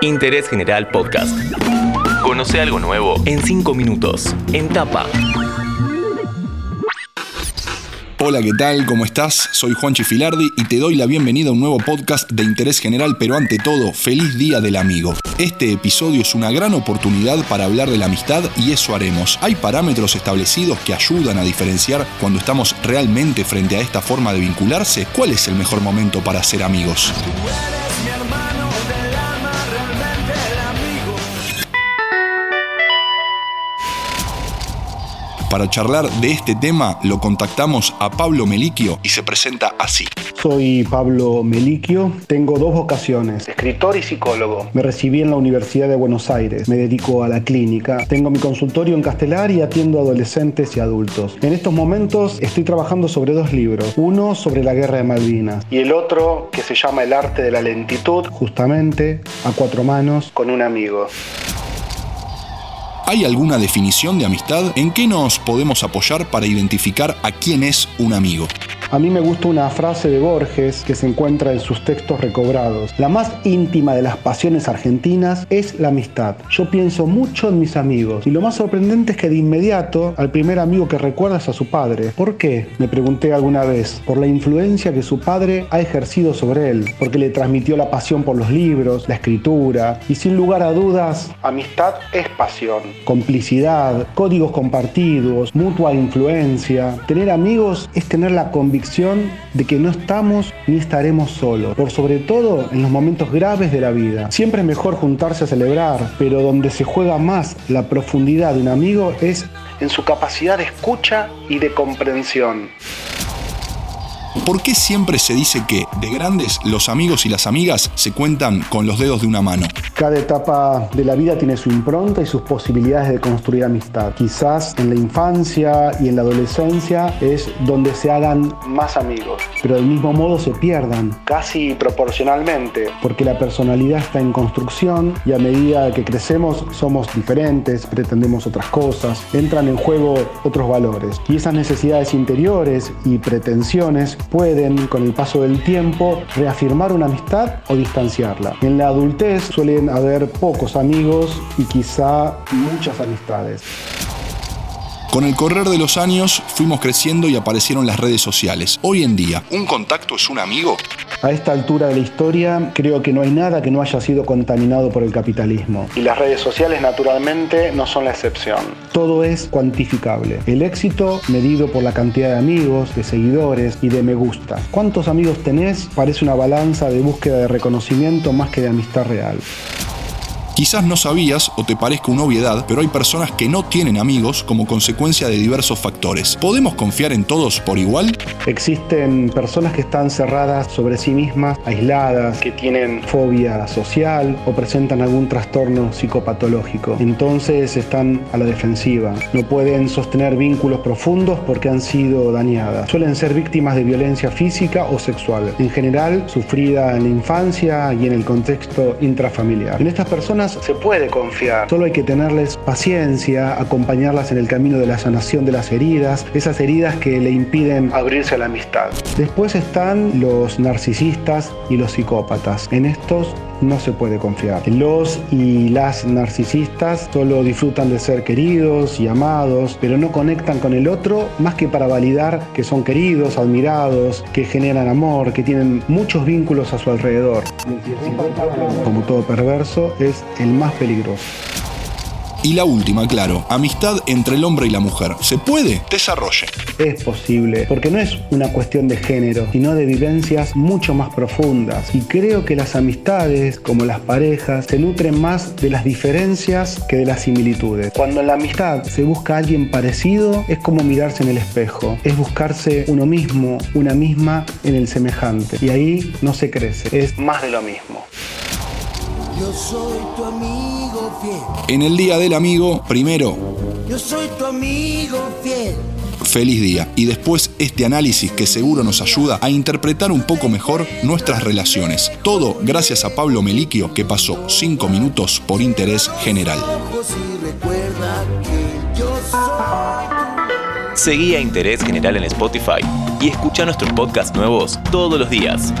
Interés General Podcast. Conoce algo nuevo en 5 minutos. En tapa. Hola, ¿qué tal? ¿Cómo estás? Soy Juanchi Filardi y te doy la bienvenida a un nuevo podcast de interés general, pero ante todo, feliz Día del Amigo. Este episodio es una gran oportunidad para hablar de la amistad y eso haremos. Hay parámetros establecidos que ayudan a diferenciar cuando estamos realmente frente a esta forma de vincularse. ¿Cuál es el mejor momento para ser amigos? Para charlar de este tema lo contactamos a Pablo Meliquio y se presenta así. Soy Pablo Meliquio, tengo dos vocaciones, escritor y psicólogo. Me recibí en la Universidad de Buenos Aires, me dedico a la clínica, tengo mi consultorio en Castelar y atiendo a adolescentes y adultos. En estos momentos estoy trabajando sobre dos libros, uno sobre la guerra de Malvinas y el otro que se llama El arte de la lentitud, justamente a cuatro manos con un amigo. ¿Hay alguna definición de amistad? ¿En qué nos podemos apoyar para identificar a quién es un amigo? A mí me gusta una frase de Borges que se encuentra en sus textos recobrados. La más íntima de las pasiones argentinas es la amistad. Yo pienso mucho en mis amigos y lo más sorprendente es que de inmediato al primer amigo que recuerda es a su padre. ¿Por qué? Me pregunté alguna vez. Por la influencia que su padre ha ejercido sobre él, porque le transmitió la pasión por los libros, la escritura y sin lugar a dudas, amistad es pasión, complicidad, códigos compartidos, mutua influencia. Tener amigos es tener la convicción de que no estamos ni estaremos solos, por sobre todo en los momentos graves de la vida. Siempre es mejor juntarse a celebrar, pero donde se juega más la profundidad de un amigo es en su capacidad de escucha y de comprensión. ¿Por qué siempre se dice que de grandes los amigos y las amigas se cuentan con los dedos de una mano? Cada etapa de la vida tiene su impronta y sus posibilidades de construir amistad. Quizás en la infancia y en la adolescencia es donde se hagan más amigos, pero del mismo modo se pierdan, casi proporcionalmente, porque la personalidad está en construcción y a medida que crecemos somos diferentes, pretendemos otras cosas, entran en juego otros valores y esas necesidades interiores y pretensiones pueden, con el paso del tiempo, reafirmar una amistad o distanciarla. En la adultez suelen haber pocos amigos y quizá muchas amistades. Con el correr de los años fuimos creciendo y aparecieron las redes sociales. Hoy en día, ¿un contacto es un amigo? A esta altura de la historia, creo que no hay nada que no haya sido contaminado por el capitalismo. Y las redes sociales, naturalmente, no son la excepción. Todo es cuantificable. El éxito medido por la cantidad de amigos, de seguidores y de me gusta. ¿Cuántos amigos tenés? Parece una balanza de búsqueda de reconocimiento más que de amistad real. Quizás no sabías o te parezca una obviedad, pero hay personas que no tienen amigos como consecuencia de diversos factores. ¿Podemos confiar en todos por igual? Existen personas que están cerradas sobre sí mismas, aisladas, que tienen fobia social o presentan algún trastorno psicopatológico. Entonces están a la defensiva. No pueden sostener vínculos profundos porque han sido dañadas. Suelen ser víctimas de violencia física o sexual, en general sufrida en la infancia y en el contexto intrafamiliar. En estas se puede confiar, solo hay que tenerles paciencia, acompañarlas en el camino de la sanación de las heridas, esas heridas que le impiden abrirse a la amistad. Después están los narcisistas y los psicópatas. En estos no se puede confiar. Los y las narcisistas solo disfrutan de ser queridos y amados, pero no conectan con el otro más que para validar que son queridos, admirados, que generan amor, que tienen muchos vínculos a su alrededor. Como todo perverso, es el más peligroso. Y la última, claro, amistad entre el hombre y la mujer. ¿Se puede? Desarrolle. Es posible, porque no es una cuestión de género, sino de vivencias mucho más profundas. Y creo que las amistades, como las parejas, se nutren más de las diferencias que de las similitudes. Cuando en la amistad se busca a alguien parecido, es como mirarse en el espejo, es buscarse uno mismo, una misma en el semejante. Y ahí no se crece, es más de lo mismo. Yo soy tu amigo fiel. En el Día del Amigo, primero. Yo soy tu amigo fiel. Feliz día. Y después este análisis que seguro nos ayuda a interpretar un poco mejor nuestras relaciones. Todo gracias a Pablo Meliquio que pasó 5 minutos por interés general. Seguí a Interés General en Spotify y escucha nuestros podcasts nuevos todos los días.